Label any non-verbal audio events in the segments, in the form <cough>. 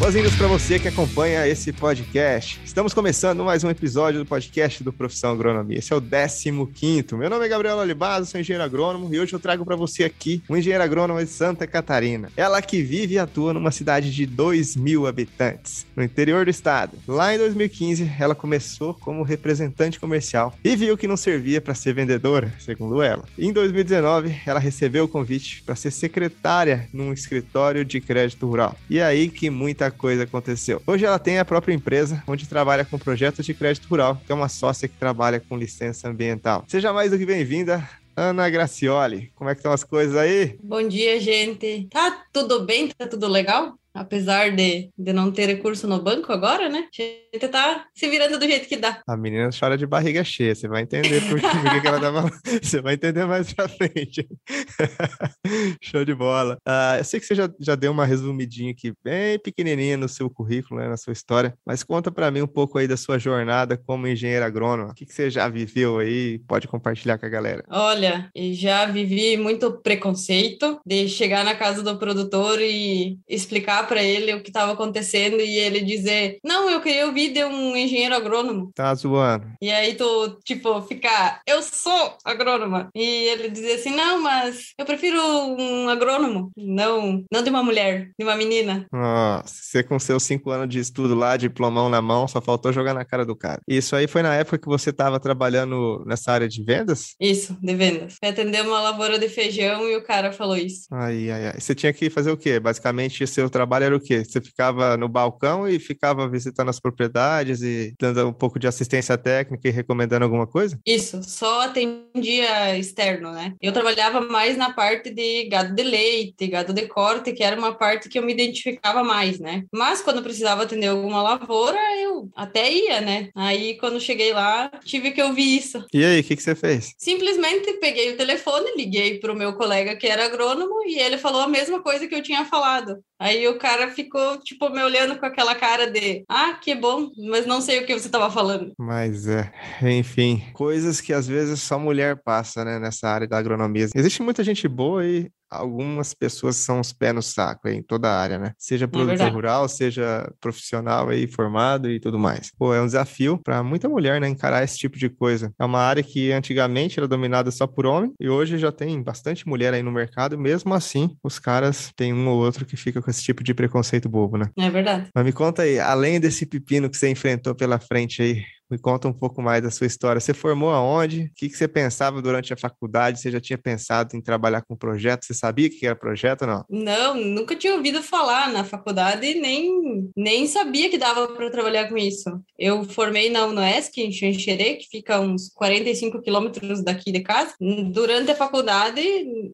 Boas-vindas para você que acompanha esse podcast. Estamos começando mais um episódio do podcast do Profissão Agronomia. Esse é o 15 Meu nome é Gabriel Olivaza, sou engenheiro agrônomo e hoje eu trago para você aqui um engenheiro agrônomo de Santa Catarina. Ela que vive e atua numa cidade de 2 mil habitantes, no interior do estado. Lá em 2015, ela começou como representante comercial e viu que não servia para ser vendedora, segundo ela. Em 2019, ela recebeu o convite para ser secretária num escritório de crédito rural. E é aí que muita coisa aconteceu. Hoje ela tem a própria empresa, onde trabalha com projetos de crédito rural, que é uma sócia que trabalha com licença ambiental. Seja mais do que bem-vinda, Ana Gracioli. Como é que estão as coisas aí? Bom dia, gente. Tá tudo bem? Tá tudo legal? Apesar de, de não ter recurso no banco agora, né? A gente tá se virando do jeito que dá. A menina chora de barriga cheia, você vai entender por que, que ela tava. <laughs> Você vai entender mais pra frente. <laughs> Show de bola. Uh, eu sei que você já, já deu uma resumidinha aqui, bem pequenininha no seu currículo, né, na sua história, mas conta para mim um pouco aí da sua jornada como engenheiro agrônomo. O que, que você já viveu aí? Pode compartilhar com a galera. Olha, já vivi muito preconceito de chegar na casa do produtor e explicar explicar para ele o que estava acontecendo e ele dizer: Não, eu queria ouvir de um engenheiro agrônomo. Tá zoando. E aí tu, tipo, ficar: Eu sou agrônoma. E ele dizer assim: Não, mas eu prefiro um agrônomo, não, não de uma mulher, de uma menina. Nossa, você com seus cinco anos de estudo lá, diplomão na mão, só faltou jogar na cara do cara. Isso aí foi na época que você estava trabalhando nessa área de vendas? Isso, de vendas. Atender uma lavoura de feijão e o cara falou isso. Ai, ai, ai. Você tinha que fazer o quê? Basicamente, seu trabalho trabalho era o quê? Você ficava no balcão e ficava visitando as propriedades e dando um pouco de assistência técnica e recomendando alguma coisa? Isso, só atendia externo, né? Eu trabalhava mais na parte de gado de leite, gado de corte, que era uma parte que eu me identificava mais, né? Mas quando precisava atender alguma lavoura, eu até ia, né? Aí quando cheguei lá, tive que ouvir isso. E aí, o que, que você fez? Simplesmente peguei o telefone, liguei para o meu colega que era agrônomo e ele falou a mesma coisa que eu tinha falado. Aí o cara ficou, tipo, me olhando com aquela cara de, ah, que bom, mas não sei o que você estava falando. Mas é, enfim, coisas que às vezes só mulher passa, né, nessa área da agronomia. Existe muita gente boa e algumas pessoas são os pés no saco aí, em toda a área, né? Seja é produtor é rural, seja profissional aí formado e tudo mais. Pô, é um desafio para muita mulher, né, encarar esse tipo de coisa. É uma área que antigamente era dominada só por homem e hoje já tem bastante mulher aí no mercado, mesmo assim, os caras têm um ou outro que fica com esse tipo de preconceito bobo, né? É verdade. Mas me conta aí, além desse pepino que você enfrentou pela frente aí, me conta um pouco mais da sua história. Você formou aonde? O que, que você pensava durante a faculdade? Você já tinha pensado em trabalhar com projeto? Você sabia que era projeto ou não? Não, nunca tinha ouvido falar na faculdade nem, nem sabia que dava para trabalhar com isso. Eu formei na UNOESC, em Xanxerê, que fica uns 45 quilômetros daqui de casa. Durante a faculdade,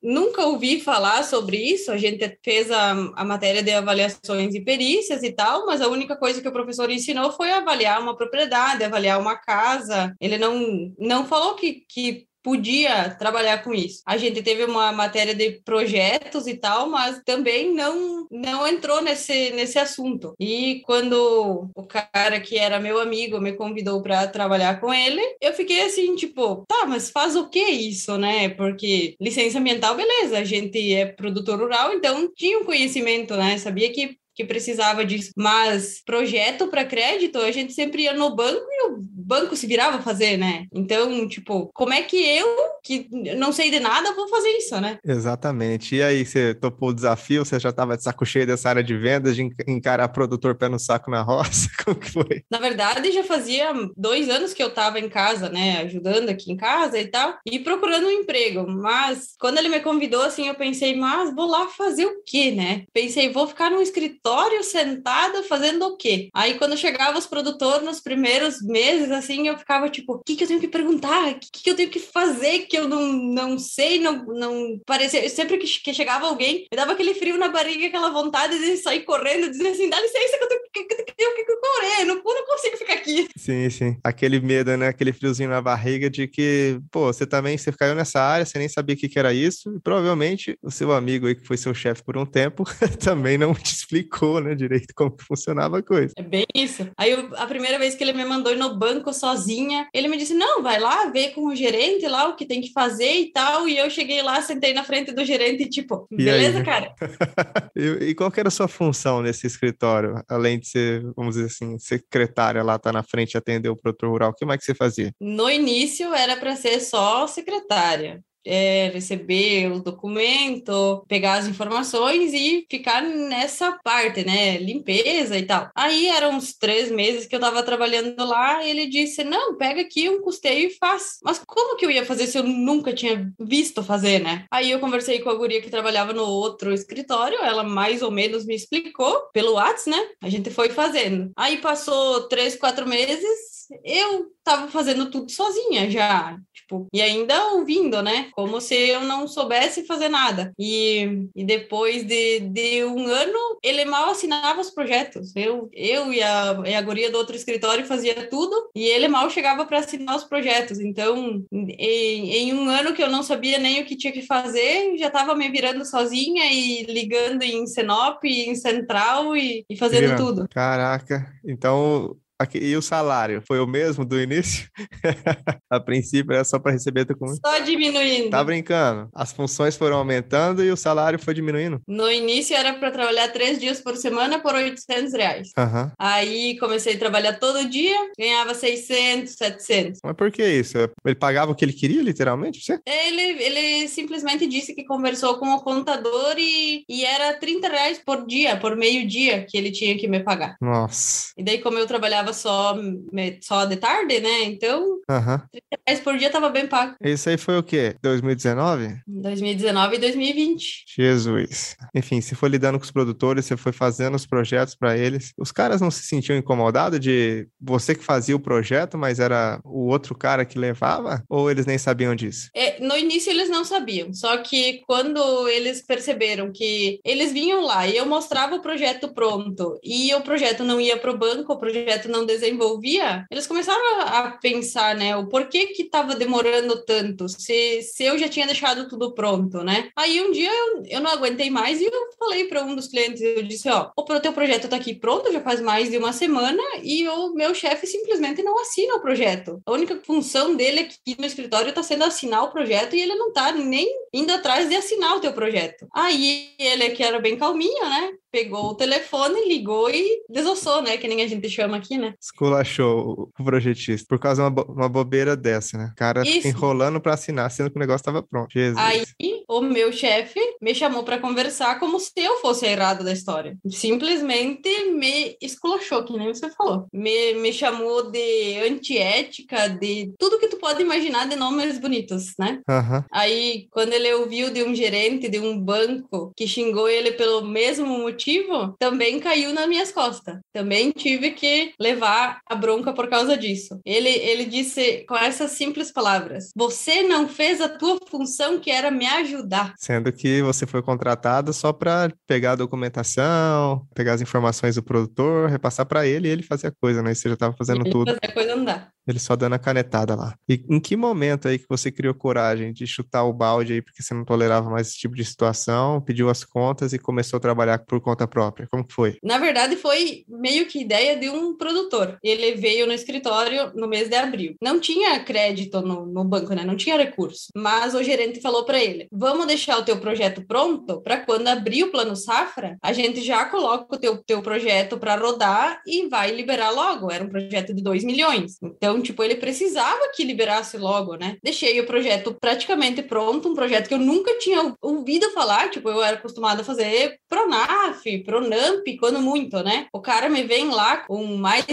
nunca ouvi falar sobre isso. A gente fez a, a matéria de avaliações e perícias e tal, mas a única coisa que o professor ensinou foi avaliar uma propriedade, avaliar avaliar uma casa. Ele não, não falou que, que podia trabalhar com isso. A gente teve uma matéria de projetos e tal, mas também não não entrou nesse nesse assunto. E quando o cara que era meu amigo me convidou para trabalhar com ele, eu fiquei assim, tipo, tá, mas faz o que isso, né? Porque licença ambiental, beleza, a gente é produtor rural, então tinha um conhecimento, né? Sabia que que precisava disso. Mas projeto para crédito, a gente sempre ia no banco e o banco se virava a fazer, né? Então, tipo, como é que eu, que não sei de nada, vou fazer isso, né? Exatamente. E aí, você topou o desafio? Você já estava de saco cheio dessa área de vendas, de encarar produtor pé no saco na roça? <laughs> Como que foi? Na verdade, já fazia dois anos que eu estava em casa, né? Ajudando aqui em casa e tal, e procurando um emprego. Mas quando ele me convidou, assim, eu pensei, mas vou lá fazer o quê, né? Pensei, vou ficar num escritório escritório sentada fazendo o quê? Aí quando chegava os produtores nos primeiros meses, assim, eu ficava tipo, o que, que eu tenho que perguntar? O que, que eu tenho que fazer que eu não, não sei, não, não parecia. Sempre que, que chegava alguém, me dava aquele frio na barriga, aquela vontade de sair correndo, dizer assim, dá licença que eu tenho que, correr, não, ficar aqui. Sim, sim. Aquele medo, né? Aquele friozinho na barriga de que, pô, você também, você caiu nessa área, você nem sabia o que, que era isso, e provavelmente o seu amigo aí, que foi seu chefe por um tempo, <laughs> também não te explicou né, direito como funcionava a coisa. É bem isso. Aí eu, a primeira vez que ele me mandou ir no banco sozinha. Ele me disse: não, vai lá, vê com o gerente lá o que tem que fazer e tal. E eu cheguei lá, sentei na frente do gerente e tipo, E beleza, aí? cara? <laughs> E, e qual que era a sua função nesse escritório? Além de ser, vamos dizer assim, secretária lá, tá na frente atender o produtor rural, o que mais que você fazia? No início era para ser só secretária. É, receber o documento, pegar as informações e ficar nessa parte, né? Limpeza e tal. Aí eram uns três meses que eu tava trabalhando lá e ele disse: Não, pega aqui um custeio e faz. Mas como que eu ia fazer se eu nunca tinha visto fazer, né? Aí eu conversei com a guria que trabalhava no outro escritório, ela mais ou menos me explicou pelo WhatsApp, né? A gente foi fazendo. Aí passou três, quatro meses, eu tava fazendo tudo sozinha já, tipo, e ainda ouvindo, né? Como se eu não soubesse fazer nada. E, e depois de, de um ano, ele mal assinava os projetos. Eu, eu e, a, e a guria do outro escritório fazia tudo, e ele mal chegava para assinar os projetos. Então, em, em um ano que eu não sabia nem o que tinha que fazer, já tava me virando sozinha e ligando em Senop, em Central e, e fazendo Virando. tudo. Caraca, então. E o salário? Foi o mesmo do início? <laughs> a princípio era só para receber documento. Só diminuindo. Tá brincando? As funções foram aumentando e o salário foi diminuindo? No início era para trabalhar três dias por semana por 800 reais. Aham. Aí comecei a trabalhar todo dia, ganhava 600, 700. Mas por que isso? Ele pagava o que ele queria, literalmente? Você? Ele, ele simplesmente disse que conversou com o contador e, e era 30 reais por dia, por meio dia que ele tinha que me pagar. Nossa. E daí, como eu trabalhava só, me- só de tarde, né? Então, Aham. 30 reais por dia tava bem pago. Isso aí foi o quê? 2019? Em 2019 e 2020. Jesus. Enfim, você foi lidando com os produtores, você foi fazendo os projetos para eles. Os caras não se sentiam incomodados de você que fazia o projeto, mas era o outro cara que levava? Ou eles nem sabiam disso? É, no início eles não sabiam, só que quando eles perceberam que eles vinham lá e eu mostrava o projeto pronto e o projeto não ia para o banco, o projeto não desenvolvia, eles começaram a, pensar, né, o porquê que estava demorando tanto, se, se eu já tinha deixado tudo pronto, né? Aí um dia eu, eu não aguentei mais e eu falei para um dos clientes, eu disse, ó, o teu projeto tá aqui pronto já faz mais de uma semana e o meu chefe simplesmente não assina o projeto. A única função dele aqui no escritório está sendo assinar o projeto e ele não tá nem indo atrás de assinar o teu projeto. Aí ele, que era bem calminho, né? Pegou o telefone, ligou e desossou, né? Que nem a gente chama aqui, né? Esculachou o projetista por causa de uma, bo- uma bobeira dessa, né? O cara Isso. enrolando para assinar, sendo que o negócio estava pronto. Jesus. Aí o meu chefe me chamou para conversar como se eu fosse a errada da história. Simplesmente me esculachou, que nem você falou. Me, me chamou de antiética, de tudo que tu pode imaginar de nomes bonitos, né? Aham. Aí, quando ele ouviu de um gerente de um banco que xingou ele pelo mesmo motivo, também caiu nas minhas costas. Também tive que levar a bronca por causa disso. Ele, ele disse com essas simples palavras: Você não fez a tua função que era me ajudar. Sendo que você foi contratado só para pegar a documentação, pegar as informações do produtor, repassar para ele e ele fazer a coisa, né? E você já estava fazendo Ele tudo, fazer a coisa andar. Ele só dando a canetada lá. E em que momento aí que você criou coragem de chutar o balde aí, porque você não tolerava mais esse tipo de situação, pediu as contas e começou a trabalhar por conta própria? Como foi? Na verdade, foi meio que ideia de um produtor. Ele veio no escritório no mês de abril. Não tinha crédito no, no banco, né? Não tinha recurso. Mas o gerente falou para ele: vamos deixar o teu projeto pronto para quando abrir o plano safra, a gente já coloca o teu, teu projeto para rodar e vai liberar logo. Era um projeto de 2 milhões. Então, tipo, ele precisava que liberasse logo, né? Deixei o projeto praticamente pronto, um projeto que eu nunca tinha ouvido falar. Tipo, eu era acostumada a fazer Pronaf, Pronamp, quando muito, né? O cara me vem lá com mais,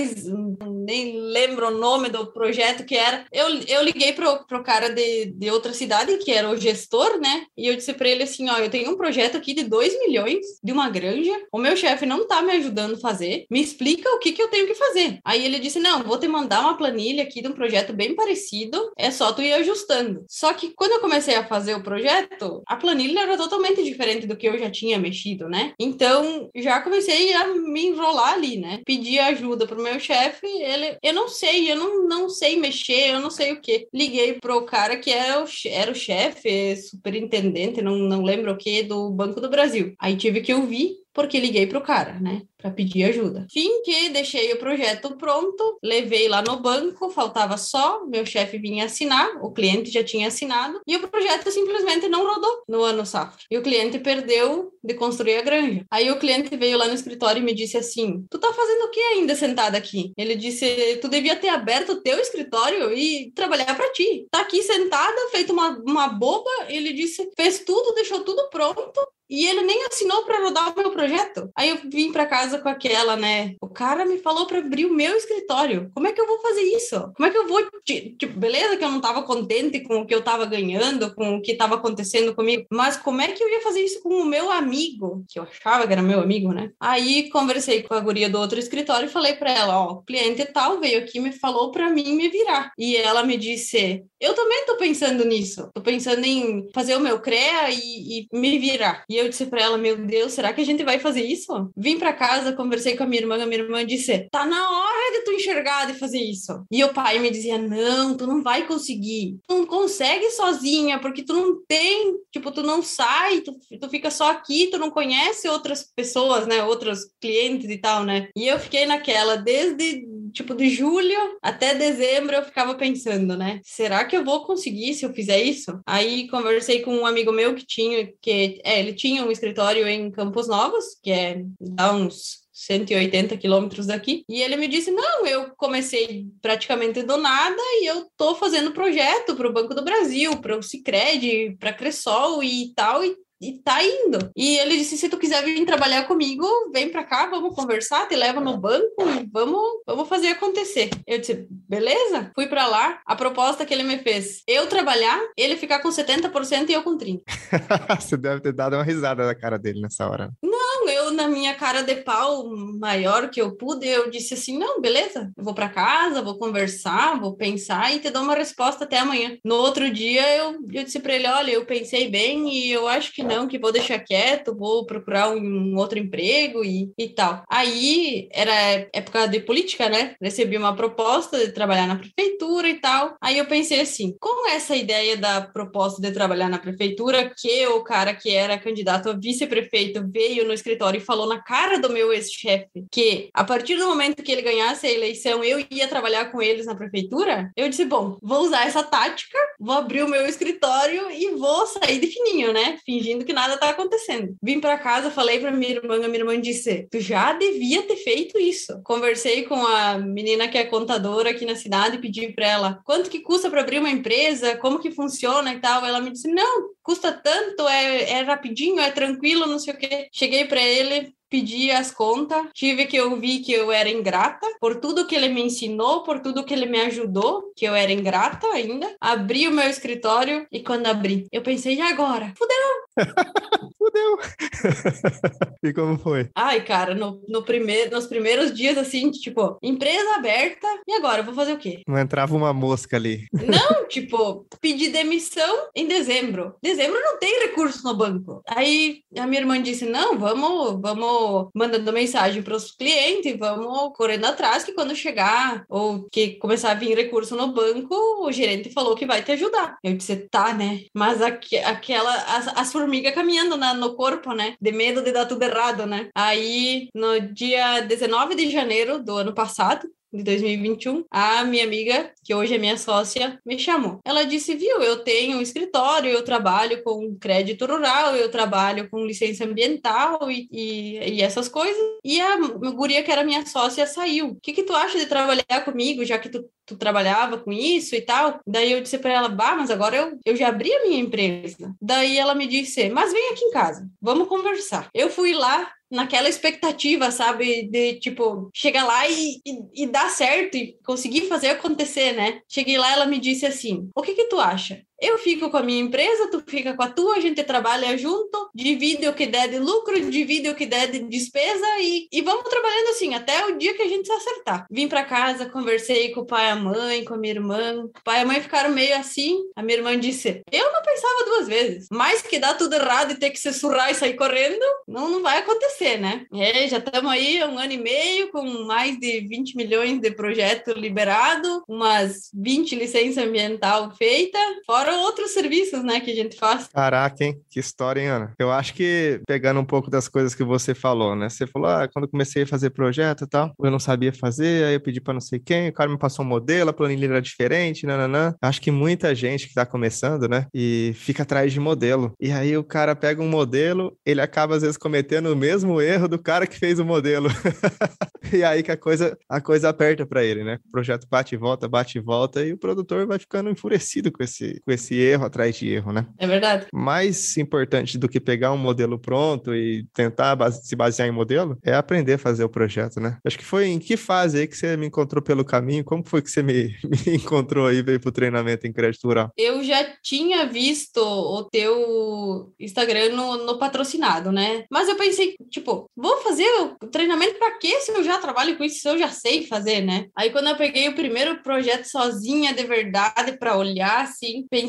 nem lembro o nome do projeto que era. Eu, eu liguei pro, pro cara de, de outra cidade, que era o gestor, né? E eu disse para ele assim: ó, eu tenho um projeto aqui de 2 milhões de uma granja, o meu chefe não tá me ajudando a fazer, me explica o que, que eu tenho que fazer. Aí ele disse: não, vou te mandar uma planilha aqui de um projeto bem parecido, é só tu ir ajustando. Só que quando eu comecei a fazer o projeto, a planilha era totalmente diferente do que eu já tinha mexido, né? Então já comecei a me enrolar ali, né? Pedi ajuda pro meu chefe, ele, eu não sei, eu não, não sei mexer, eu não sei o que. Liguei pro cara que era o, che- era o chefe, superintendente, não, não lembro o que, do Banco do Brasil. Aí tive que ouvir porque liguei pro cara, né? Para pedir ajuda. Fim que deixei o projeto pronto, levei lá no banco, faltava só, meu chefe vinha assinar, o cliente já tinha assinado, e o projeto simplesmente não rodou no ano safra. E o cliente perdeu de construir a granja. Aí o cliente veio lá no escritório e me disse assim: Tu tá fazendo o que ainda sentada aqui? Ele disse: Tu devia ter aberto o teu escritório e trabalhar para ti. Tá aqui sentada, feito uma, uma boba. Ele disse: Fez tudo, deixou tudo pronto e ele nem assinou para rodar o meu projeto. Aí eu vim para casa com aquela, né? O cara me falou para abrir o meu escritório. Como é que eu vou fazer isso? Como é que eu vou. Tipo, beleza que eu não estava contente com o que eu estava ganhando, com o que estava acontecendo comigo, mas como é que eu ia fazer isso com o meu amigo, que eu achava que era meu amigo, né? Aí conversei com a guria do outro escritório e falei para ela: ó, cliente tal veio aqui me falou para mim me virar. E ela me disse: eu também tô pensando nisso. Tô pensando em fazer o meu CREA e, e me virar. E eu disse para ela: Meu Deus, será que a gente vai fazer isso? Vim para casa, conversei com a minha irmã. A minha irmã disse: Tá na hora de tu enxergar de fazer isso. E o pai me dizia: Não, tu não vai conseguir. Tu não consegue sozinha, porque tu não tem, tipo, tu não sai, tu, tu fica só aqui, tu não conhece outras pessoas, né? Outros clientes e tal, né? E eu fiquei naquela desde tipo, de julho até dezembro eu ficava pensando, né? Será que eu vou conseguir se eu fizer isso? Aí conversei com um amigo meu que tinha, que é, ele tinha um escritório em Campos Novos, que é dá uns 180 quilômetros daqui. E ele me disse: Não, eu comecei praticamente do nada e eu tô fazendo projeto para o Banco do Brasil, para o Cicred, para a Cressol e tal, e e tá indo. E ele disse: se tu quiser vir trabalhar comigo, vem pra cá, vamos conversar, te leva no banco e vamos, vamos fazer acontecer. Eu disse: beleza? Fui pra lá. A proposta que ele me fez: eu trabalhar, ele ficar com 70% e eu com 30%. <laughs> Você deve ter dado uma risada na cara dele nessa hora. Não, na minha cara de pau maior que eu pude, eu disse assim: não, beleza, eu vou pra casa, vou conversar, vou pensar e te dou uma resposta até amanhã. No outro dia, eu, eu disse pra ele: olha, eu pensei bem e eu acho que não que vou deixar quieto, vou procurar um outro emprego e, e tal. Aí era época de política, né? Recebi uma proposta de trabalhar na prefeitura e tal. Aí eu pensei assim, com essa ideia da proposta de trabalhar na prefeitura, que o cara que era candidato a vice-prefeito veio no escritório falou na cara do meu ex-chefe que a partir do momento que ele ganhasse a eleição, eu ia trabalhar com eles na prefeitura, eu disse, bom, vou usar essa tática, vou abrir o meu escritório e vou sair de fininho, né? Fingindo que nada tá acontecendo. Vim para casa, falei para minha irmã, a minha irmã disse: "Tu já devia ter feito isso". Conversei com a menina que é contadora aqui na cidade e pedi para ela: "Quanto que custa para abrir uma empresa? Como que funciona e tal?". Ela me disse: "Não, custa tanto, é, é rapidinho, é tranquilo, não sei o quê". Cheguei para ele, pedi as contas, tive que ouvir que eu era ingrata por tudo que ele me ensinou, por tudo que ele me ajudou, que eu era ingrata ainda. Abri o meu escritório e quando abri, eu pensei, e agora? <laughs> Fudeu! Fudeu! <laughs> e como foi? Ai, cara, no, no primeiro, nos primeiros dias, assim, tipo, empresa aberta, e agora? Eu vou fazer o quê? Não entrava uma mosca ali. Não, <laughs> tipo, pedi demissão em dezembro. Dezembro não tem recurso no banco. Aí a minha irmã disse: não, vamos, vamos mandando mensagem para os clientes, vamos correndo atrás, que quando chegar ou que começar a vir recurso no banco, o gerente falou que vai te ajudar. Eu disse, tá, né? Mas aqu aquela, as, as formigas caminhando na, no corpo, De medo de dar tudo errado, né? Aí, no dia 19 de janeiro do ano passado, de 2021, a minha amiga, que hoje é minha sócia, me chamou. Ela disse: Viu, eu tenho um escritório, eu trabalho com crédito rural, eu trabalho com licença ambiental e, e, e essas coisas. E a guria, que era minha sócia, saiu. O que, que tu acha de trabalhar comigo, já que tu tu trabalhava com isso e tal. Daí eu disse para ela, bah, mas agora eu, eu já abri a minha empresa. Daí ela me disse, mas vem aqui em casa, vamos conversar. Eu fui lá, naquela expectativa, sabe? De, tipo, chegar lá e, e, e, dar certo e conseguir fazer acontecer, né? Cheguei lá, ela me disse assim: O que que tu acha? Eu fico com a minha empresa, tu fica com a tua, a gente trabalha junto, divide o que der de lucro, divide o que der de despesa e, e vamos trabalhando assim até o dia que a gente se acertar. Vim para casa, conversei com o pai e a mãe, com a minha irmã. O pai e a mãe ficaram meio assim. A minha irmã disse: Eu não pensava duas vezes, mas que dá tudo errado e ter que se surrar e sair correndo, não, não vai acontecer, né? E já estamos aí um ano e meio com mais de 20 milhões de projeto liberado, umas 20 licença ambiental feita, fora fora outros serviços, né, que a gente faz. Caraca, hein? Que história, hein, Ana? Eu acho que, pegando um pouco das coisas que você falou, né? Você falou, ah, quando comecei a fazer projeto e tal, eu não sabia fazer, aí eu pedi para não sei quem, o cara me passou um modelo, a planilha era diferente, nananã. Acho que muita gente que tá começando, né, e fica atrás de modelo. E aí o cara pega um modelo, ele acaba às vezes cometendo o mesmo erro do cara que fez o modelo. <laughs> e aí que a coisa, a coisa aperta para ele, né? O projeto bate e volta, bate e volta, e o produtor vai ficando enfurecido com esse, com esse erro atrás de erro, né? É verdade. Mais importante do que pegar um modelo pronto e tentar base, se basear em modelo é aprender a fazer o projeto, né? Acho que foi em que fase aí que você me encontrou pelo caminho? Como foi que você me, <laughs> me encontrou aí, veio pro treinamento em crédito rural? Eu já tinha visto o teu Instagram no, no patrocinado, né? Mas eu pensei, tipo, vou fazer o treinamento para quê se eu já trabalho com isso, se eu já sei fazer, né? Aí quando eu peguei o primeiro projeto sozinha de verdade para olhar, assim, pensei,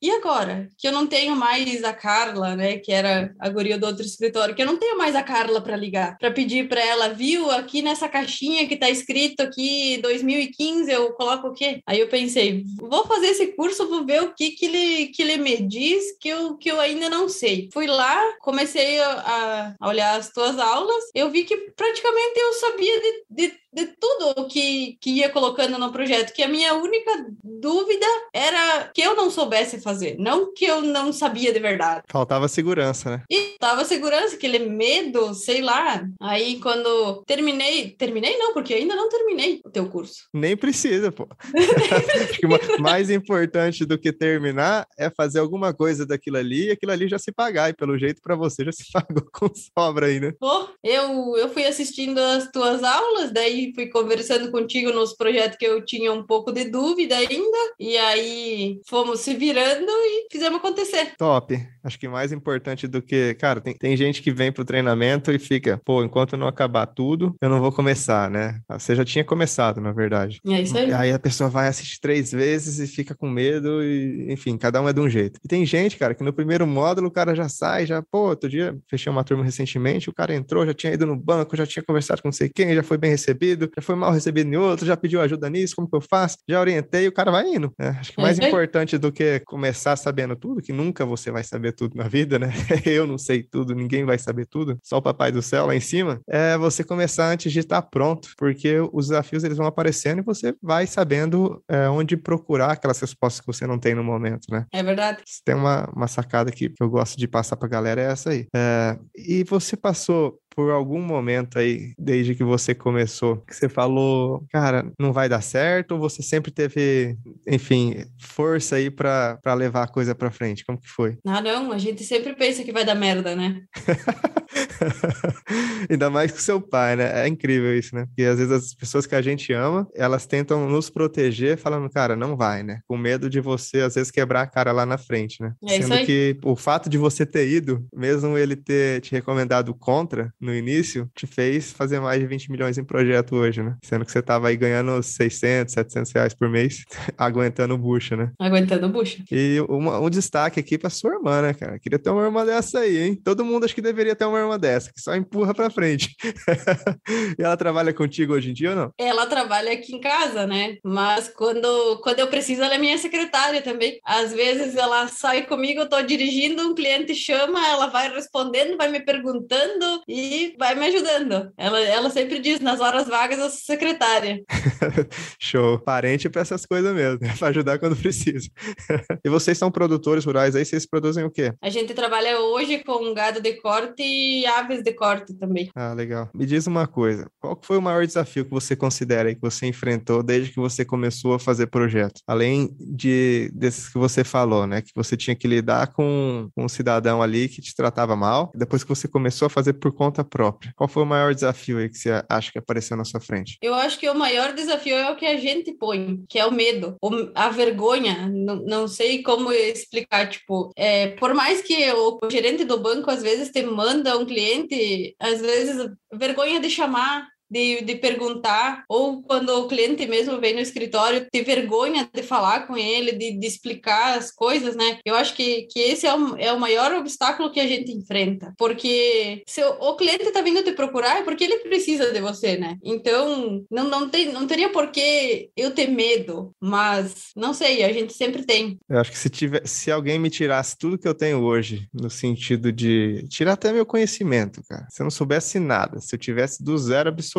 e agora? Que eu não tenho mais a Carla, né? Que era a guria do outro escritório, que eu não tenho mais a Carla para ligar, para pedir para ela, viu, aqui nessa caixinha que tá escrito aqui 2015, eu coloco o quê? Aí eu pensei, vou fazer esse curso, vou ver o que que ele, que ele me diz que eu, que eu ainda não sei. Fui lá, comecei a, a olhar as tuas aulas, eu vi que praticamente eu sabia de, de de tudo que, que ia colocando no projeto, que a minha única dúvida era que eu não soubesse fazer, não que eu não sabia de verdade. Faltava segurança, né? E faltava segurança, aquele medo, sei lá. Aí quando terminei, terminei não, porque ainda não terminei o teu curso. Nem precisa, pô. <laughs> Acho que mais importante do que terminar é fazer alguma coisa daquilo ali e aquilo ali já se pagar. E pelo jeito para você já se <laughs> pagou com sobra aí, né? Pô, eu, eu fui assistindo as tuas aulas, daí fui conversando contigo nos projetos que eu tinha um pouco de dúvida ainda, e aí fomos se virando e fizemos acontecer. Top. Acho que mais importante do que, cara, tem, tem gente que vem pro treinamento e fica, pô, enquanto não acabar tudo, eu não vou começar, né? Você já tinha começado, na verdade. É isso aí. Aí a pessoa vai assistir três vezes e fica com medo, e enfim, cada um é de um jeito. E tem gente, cara, que no primeiro módulo o cara já sai, já, pô, outro dia fechei uma turma recentemente, o cara entrou, já tinha ido no banco, já tinha conversado com não sei quem, já foi bem recebido recebido, já foi mal recebido em outro, já pediu ajuda nisso, como que eu faço? Já orientei, o cara vai indo. Né? Acho que mais é importante do que começar sabendo tudo, que nunca você vai saber tudo na vida, né? <laughs> eu não sei tudo, ninguém vai saber tudo, só o papai do céu lá em cima, é você começar antes de estar pronto, porque os desafios eles vão aparecendo e você vai sabendo é, onde procurar aquelas respostas que você não tem no momento, né? É verdade. Tem uma, uma sacada que, que eu gosto de passar pra galera, é essa aí. É, e você passou por algum momento aí, desde que você começou, que você falou, cara, não vai dar certo, ou você sempre teve, enfim, força aí para levar a coisa para frente? Como que foi? Ah, não, a gente sempre pensa que vai dar merda, né? <laughs> Ainda mais com seu pai, né? É incrível isso, né? Porque às vezes as pessoas que a gente ama, elas tentam nos proteger, falando, cara, não vai, né? Com medo de você, às vezes, quebrar a cara lá na frente, né? É Sendo que o fato de você ter ido, mesmo ele ter te recomendado contra no início, te fez fazer mais de 20 milhões em projeto hoje, né? Sendo que você tava aí ganhando 600, 700 reais por mês, <laughs> aguentando bucha, né? Aguentando bucha. E uma, um destaque aqui pra sua irmã, né, cara? Queria ter uma irmã dessa aí, hein? Todo mundo acho que deveria ter uma irmã dessa, que só empurra pra frente. <laughs> e ela trabalha contigo hoje em dia ou não? Ela trabalha aqui em casa, né? Mas quando, quando eu preciso, ela é minha secretária também. Às vezes ela sai comigo, eu tô dirigindo, um cliente chama, ela vai respondendo, vai me perguntando e vai me ajudando. Ela, ela sempre diz, nas horas vagas eu sou secretária. <laughs> Show. Parente para essas coisas mesmo, né? <laughs> para ajudar quando precisa. <laughs> e vocês são produtores rurais aí, vocês produzem o quê? A gente trabalha hoje com gado de corte e aves de corte também. Ah, legal. Me diz uma coisa, qual foi o maior desafio que você considera que você enfrentou desde que você começou a fazer projeto? Além de desses que você falou, né? Que você tinha que lidar com, com um cidadão ali que te tratava mal, depois que você começou a fazer por conta própria. Qual foi o maior desafio aí que você acha que apareceu na sua frente? Eu acho que o maior desafio é o que a gente põe, que é o medo, a vergonha. Não, não sei como explicar, tipo, é, por mais que o gerente do banco às vezes te manda um cliente, às vezes vergonha de chamar de, de perguntar, ou quando o cliente mesmo vem no escritório, ter vergonha de falar com ele, de, de explicar as coisas, né? Eu acho que, que esse é o, é o maior obstáculo que a gente enfrenta, porque se o, o cliente está vindo te procurar é porque ele precisa de você, né? Então, não, não, tem, não teria por que eu ter medo, mas não sei, a gente sempre tem. Eu acho que se, tiver, se alguém me tirasse tudo que eu tenho hoje, no sentido de tirar até meu conhecimento, cara, se eu não soubesse nada, se eu tivesse do zero absoluto,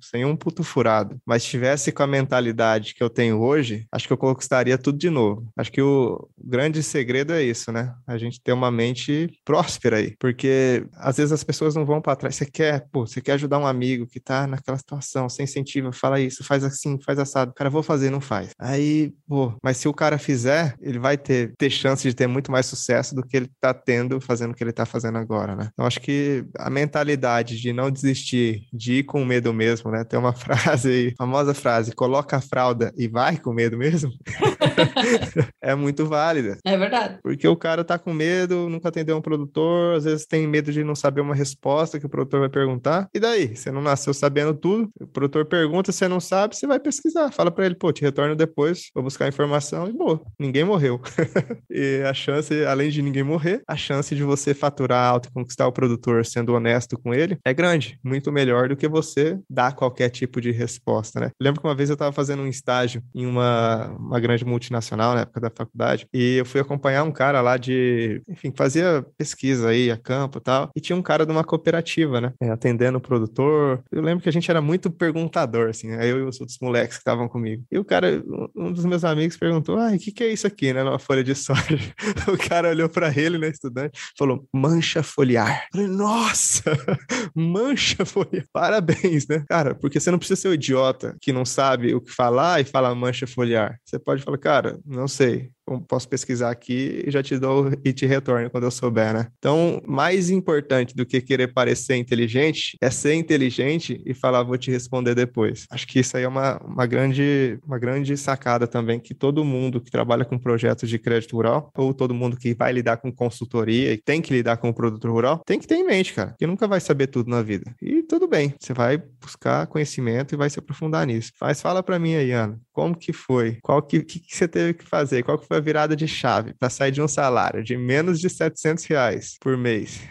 sem um puto furado, mas tivesse com a mentalidade que eu tenho hoje, acho que eu conquistaria tudo de novo. Acho que o grande segredo é isso, né? A gente ter uma mente próspera aí, porque às vezes as pessoas não vão para trás. Você quer, pô, você quer ajudar um amigo que tá naquela situação, sem incentivo, fala isso, faz assim, faz assado. Cara, vou fazer, não faz. Aí, pô, mas se o cara fizer, ele vai ter, ter chance de ter muito mais sucesso do que ele tá tendo fazendo o que ele tá fazendo agora, né? Então acho que a mentalidade de não desistir, de ir com medo mesmo, né? Tem uma <laughs> frase aí, famosa frase, coloca a fralda e vai com medo mesmo. <laughs> é muito válida. É verdade. Porque o cara tá com medo, nunca atendeu um produtor, às vezes tem medo de não saber uma resposta que o produtor vai perguntar. E daí? Você não nasceu sabendo tudo, o produtor pergunta, você não sabe, você vai pesquisar. Fala para ele, pô, te retorno depois, vou buscar informação e boa, ninguém morreu. <laughs> e a chance, além de ninguém morrer, a chance de você faturar alto e conquistar o produtor sendo honesto com ele é grande, muito melhor do que você dar qualquer tipo de resposta, né? Lembro que uma vez eu estava fazendo um estágio em uma, uma grande multinacional na época da faculdade e eu fui acompanhar um cara lá de, enfim, fazia pesquisa aí a campo e tal, e tinha um cara de uma cooperativa, né? É, atendendo o produtor. Eu lembro que a gente era muito perguntador, assim, aí eu e os outros moleques que estavam comigo. E o cara, um dos meus amigos perguntou: ah, o que, que é isso aqui, né? Numa folha de soja. <laughs> O cara olhou para ele, né, estudante, falou: mancha foliar. Eu falei, nossa, <laughs> mancha foliar. Parabéns, né? Cara, porque você não precisa ser o idiota que não sabe o que falar e fala mancha foliar. Você pode falar, cara, não sei posso pesquisar aqui e já te dou e te retorno quando eu souber, né? Então, mais importante do que querer parecer inteligente é ser inteligente e falar, vou te responder depois. Acho que isso aí é uma, uma, grande, uma grande sacada também que todo mundo que trabalha com projetos de crédito rural ou todo mundo que vai lidar com consultoria e tem que lidar com o produto rural, tem que ter em mente, cara, que nunca vai saber tudo na vida. E tudo bem, você vai buscar conhecimento e vai se aprofundar nisso. Mas fala para mim aí, Ana, como que foi? Qual que, que, que você teve que fazer? Qual que foi a virada de chave para sair de um salário de menos de 700 reais por mês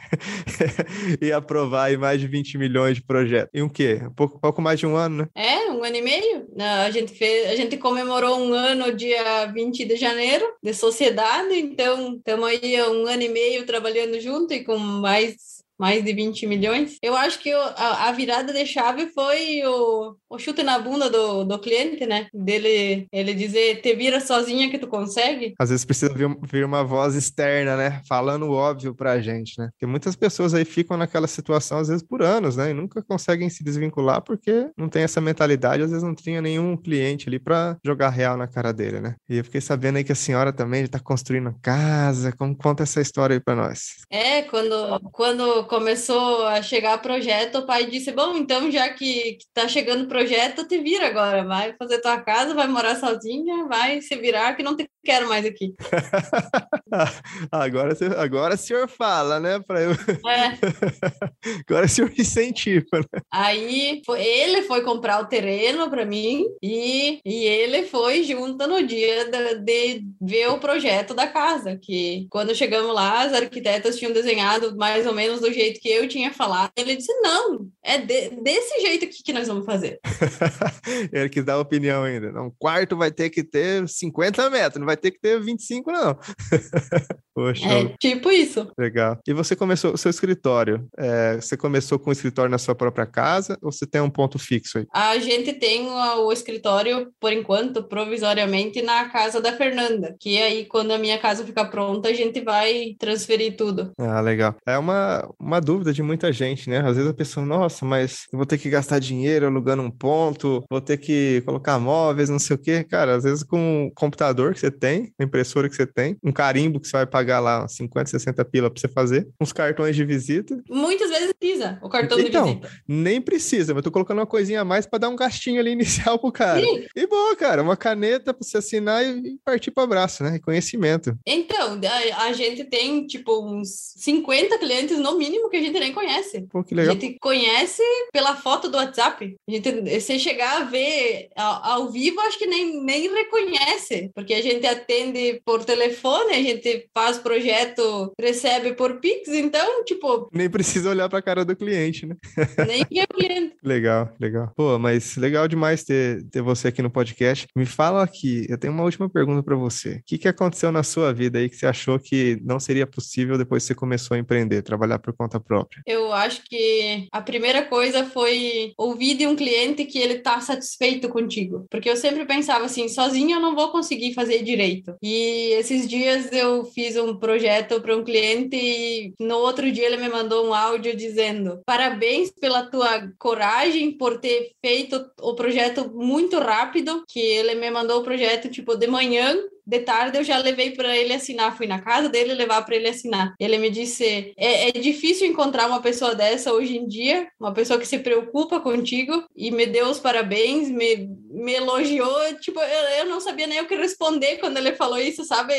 <laughs> e aprovar aí mais de 20 milhões de projetos? Em um quê? Um pouco, pouco mais de um ano, né? É, um ano e meio. A gente fez, a gente comemorou um ano dia 20 de janeiro de sociedade, então estamos aí um ano e meio trabalhando junto e com mais mais de 20 milhões. Eu acho que a, a, virada de chave foi o, o chute na bunda do, do cliente, né? Dele ele dizer, te vira sozinha que tu consegue. Às vezes precisa vir, vir uma voz externa, né? Falando óbvio pra gente, né? Porque muitas pessoas aí ficam naquela situação, às vezes por anos, né? E nunca conseguem se desvincular porque não tem essa mentalidade, às vezes não tinha nenhum cliente ali para jogar real na cara dele, né? E eu fiquei sabendo aí que a senhora também está construindo casa. Como conta essa história aí para nós? É, quando, quando começou a chegar projeto, o pai disse: Bom, então já que, que tá chegando projeto, te vira agora, vai fazer tua casa, vai morar sozinha, vai se virar, que não te quero mais aqui. <laughs> agora, agora o senhor fala, né? Pra eu... É. <laughs> agora o senhor incentiva. Né? Aí foi, ele foi comprar o terreno para mim e, e ele foi junto no dia de, de ver o projeto da casa, que quando chegamos lá, as arquitetas tinham desenhado mais ou menos do jeito que eu tinha falado. Ele disse: não, é de, desse jeito aqui que nós vamos fazer. <laughs> ele quis dar opinião ainda. Um quarto vai ter que ter 50 metros, não vai ter que ter 25, não. <laughs> Poxa. É tipo isso. Legal. E você começou o seu escritório? É, você começou com o escritório na sua própria casa ou você tem um ponto fixo aí? A gente tem o escritório, por enquanto, provisoriamente, na casa da Fernanda. Que aí, quando a minha casa ficar pronta, a gente vai transferir tudo. Ah, legal. É uma, uma dúvida de muita gente, né? Às vezes a pessoa, nossa, mas eu vou ter que gastar dinheiro alugando um ponto, vou ter que colocar móveis, não sei o quê. Cara, às vezes com o computador que você tem, a impressora que você tem, um carimbo que você vai pagar lá 50, 60 pila para você fazer, uns cartões de visita. Muitas vezes precisa o cartão então, de visita. Nem precisa, mas tô colocando uma coisinha a mais para dar um gastinho ali <laughs> inicial pro cara. Sim. E boa, cara, uma caneta para você assinar e partir para abraço, né? Conhecimento. Então, a, a, gente tem tipo uns 50 clientes no mínimo que a gente nem conhece. Pô, que legal. A gente conhece pela foto do WhatsApp. A gente, se chegar a ver ao, ao vivo, acho que nem, nem reconhece, porque a gente atende por telefone, a gente faz projeto, recebe por Pix, então, tipo. Nem precisa olhar para a cara do cliente, né? <laughs> Nem é o cliente. legal, legal. Pô, mas legal demais ter, ter você aqui no podcast. Me fala aqui, eu tenho uma última pergunta para você. O que, que aconteceu na sua vida aí que você achou que não seria possível depois que você começou a empreender, trabalhar por conta própria? Eu acho que a primeira coisa foi ouvir de um cliente que ele tá satisfeito contigo. Porque eu sempre pensava assim, sozinho eu não vou conseguir fazer direito. E esses dias eu fiz um projeto para um cliente e no outro dia ele me mandou um áudio dizendo: "Parabéns pela tua coragem por ter feito o projeto muito rápido", que ele me mandou o projeto tipo de manhã de tarde eu já levei para ele assinar, fui na casa dele levar para ele assinar. Ele me disse: é, é, difícil encontrar uma pessoa dessa hoje em dia, uma pessoa que se preocupa contigo e me deu os parabéns, me, me elogiou. Tipo, eu, eu não sabia nem o que responder quando ele falou isso, sabe?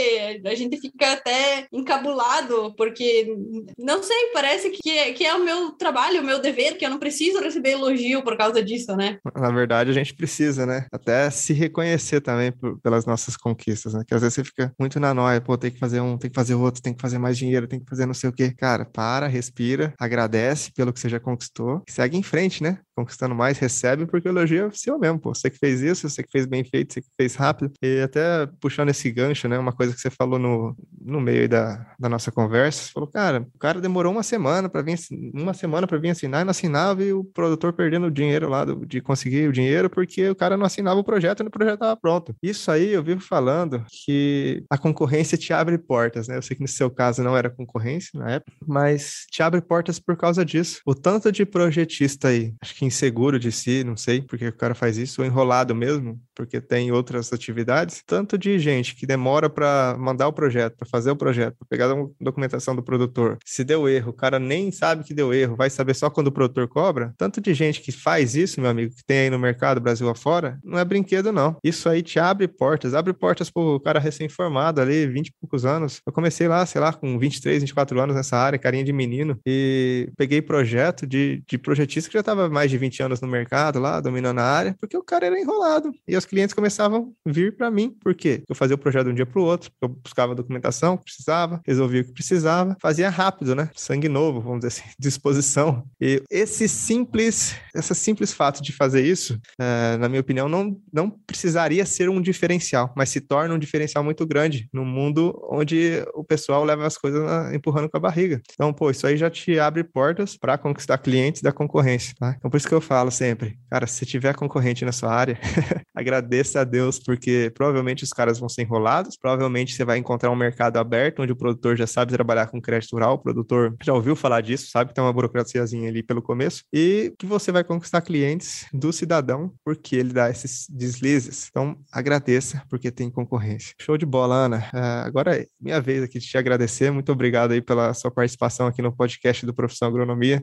A gente fica até encabulado, porque não sei, parece que é, que é o meu trabalho, o meu dever, que eu não preciso receber elogio por causa disso, né? Na verdade, a gente precisa, né? Até se reconhecer também pelas nossas conquistas né? Que às vezes você fica muito na noia, pô, tem que fazer um, tem que fazer outro, tem que fazer mais dinheiro, tem que fazer não sei o quê. Cara, para, respira, agradece pelo que você já conquistou, segue em frente, né? Conquistando mais, recebe, porque o elogio é seu mesmo, pô. Você que fez isso, você que fez bem feito, você que fez rápido. E até puxando esse gancho, né? Uma coisa que você falou no, no meio da, da nossa conversa, você falou, cara, o cara demorou uma semana para vir, uma semana para vir assinar e não assinava e o produtor perdendo o dinheiro lá do, de conseguir o dinheiro porque o cara não assinava o projeto e o projeto estava pronto. Isso aí eu vivo falando que a concorrência te abre portas, né? Eu sei que no seu caso não era concorrência na época, mas te abre portas por causa disso. O tanto de projetista aí, acho que inseguro de si, não sei porque o cara faz isso, ou enrolado mesmo, porque tem outras atividades, tanto de gente que demora para mandar o projeto, para fazer o projeto, para pegar a documentação do produtor. Se deu erro, o cara nem sabe que deu erro, vai saber só quando o produtor cobra. Tanto de gente que faz isso, meu amigo, que tem aí no mercado Brasil afora, não é brinquedo não. Isso aí te abre portas, abre portas pro cara recém-formado ali, 20 e poucos anos. Eu comecei lá, sei lá, com 23, 24 anos nessa área, carinha de menino, e peguei projeto de, de projetista que já estava mais de 20 anos no mercado lá, dominando a área, porque o cara era enrolado. E clientes começavam a vir para mim, por quê? Eu fazia o projeto de um dia para o outro, eu buscava a documentação que precisava, resolvia o que precisava, fazia rápido, né? Sangue novo, vamos dizer assim, <laughs> disposição. E esse simples, esse simples fato de fazer isso, é, na minha opinião, não, não precisaria ser um diferencial, mas se torna um diferencial muito grande no mundo onde o pessoal leva as coisas na, empurrando com a barriga. Então, pô, isso aí já te abre portas para conquistar clientes da concorrência, tá? Então, por isso que eu falo sempre, cara, se tiver concorrente na sua área, <laughs> agradeça a Deus, porque provavelmente os caras vão ser enrolados, provavelmente você vai encontrar um mercado aberto onde o produtor já sabe trabalhar com crédito rural, o produtor já ouviu falar disso, sabe que tem uma burocraciazinha ali pelo começo, e que você vai conquistar clientes do cidadão porque ele dá esses deslizes. Então, agradeça porque tem concorrência. Show de bola, Ana. Uh, agora é minha vez aqui de te agradecer. Muito obrigado aí pela sua participação aqui no podcast do Profissão Agronomia.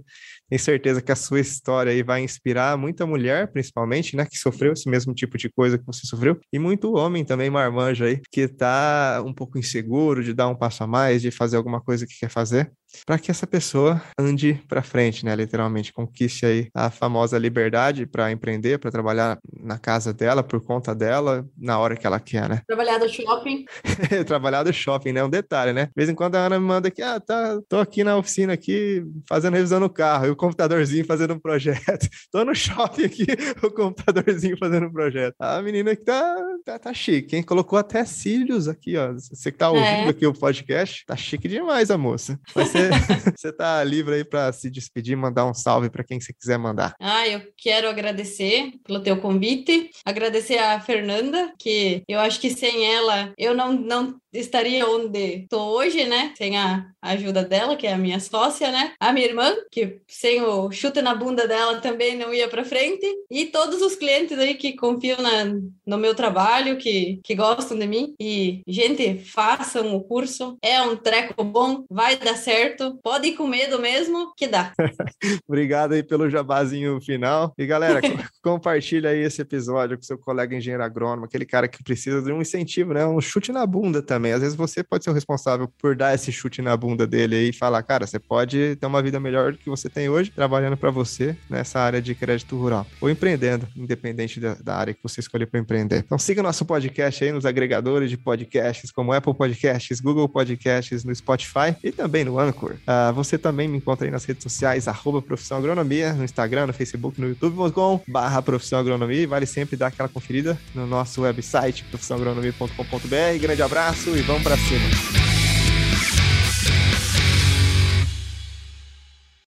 Tenho certeza que a sua história aí vai inspirar muita mulher, principalmente, né, que sofreu esse mesmo tipo de coisa que você sofreu, e muito homem também, marmanjo aí, que tá um pouco inseguro de dar um passo a mais, de fazer alguma coisa que quer fazer para que essa pessoa ande para frente, né? Literalmente, conquiste aí a famosa liberdade para empreender, para trabalhar na casa dela, por conta dela, na hora que ela quer, né? Trabalhar do shopping. <laughs> trabalhar do shopping, né? Um detalhe, né? De vez em quando a Ana me manda aqui, ah, tá, tô aqui na oficina aqui fazendo revisão no carro, e o computadorzinho fazendo um projeto. <laughs> tô no shopping aqui, <laughs> o computadorzinho fazendo um projeto. A menina que tá, tá, tá chique, hein? Colocou até cílios aqui, ó. Você que tá ouvindo é. aqui o podcast, tá chique demais a moça. Vai ser <laughs> você tá livre aí para se despedir, mandar um salve para quem você quiser mandar. Ah, eu quero agradecer pelo teu convite, agradecer a Fernanda, que eu acho que sem ela eu não, não estaria onde estou hoje, né? Sem a ajuda dela, que é a minha sócia, né? A minha irmã, que sem o chute na bunda dela também não ia para frente, e todos os clientes aí que confiam na, no meu trabalho, que, que gostam de mim. E, gente, façam o curso. É um treco bom, vai dar certo. Pode ir com medo mesmo, que dá. <laughs> Obrigado aí pelo jabazinho final. E galera, <laughs> compartilha aí esse episódio com seu colega engenheiro agrônomo, aquele cara que precisa de um incentivo, né? Um chute na bunda também. Às vezes você pode ser o responsável por dar esse chute na bunda dele aí e falar, cara, você pode ter uma vida melhor do que você tem hoje, trabalhando para você nessa área de crédito rural. Ou empreendendo, independente da, da área que você escolher para empreender. Então siga nosso podcast aí nos agregadores de podcasts, como Apple Podcasts, Google Podcasts, no Spotify e também no Anchor. Uh, você também me encontra aí nas redes sociais, arroba Profissão Agronomia, no Instagram, no Facebook, no YouTube.com barra Profissão Agronomia e vale sempre dar aquela conferida no nosso website profissãoagronomia.com.br. Grande abraço e vamos para cima!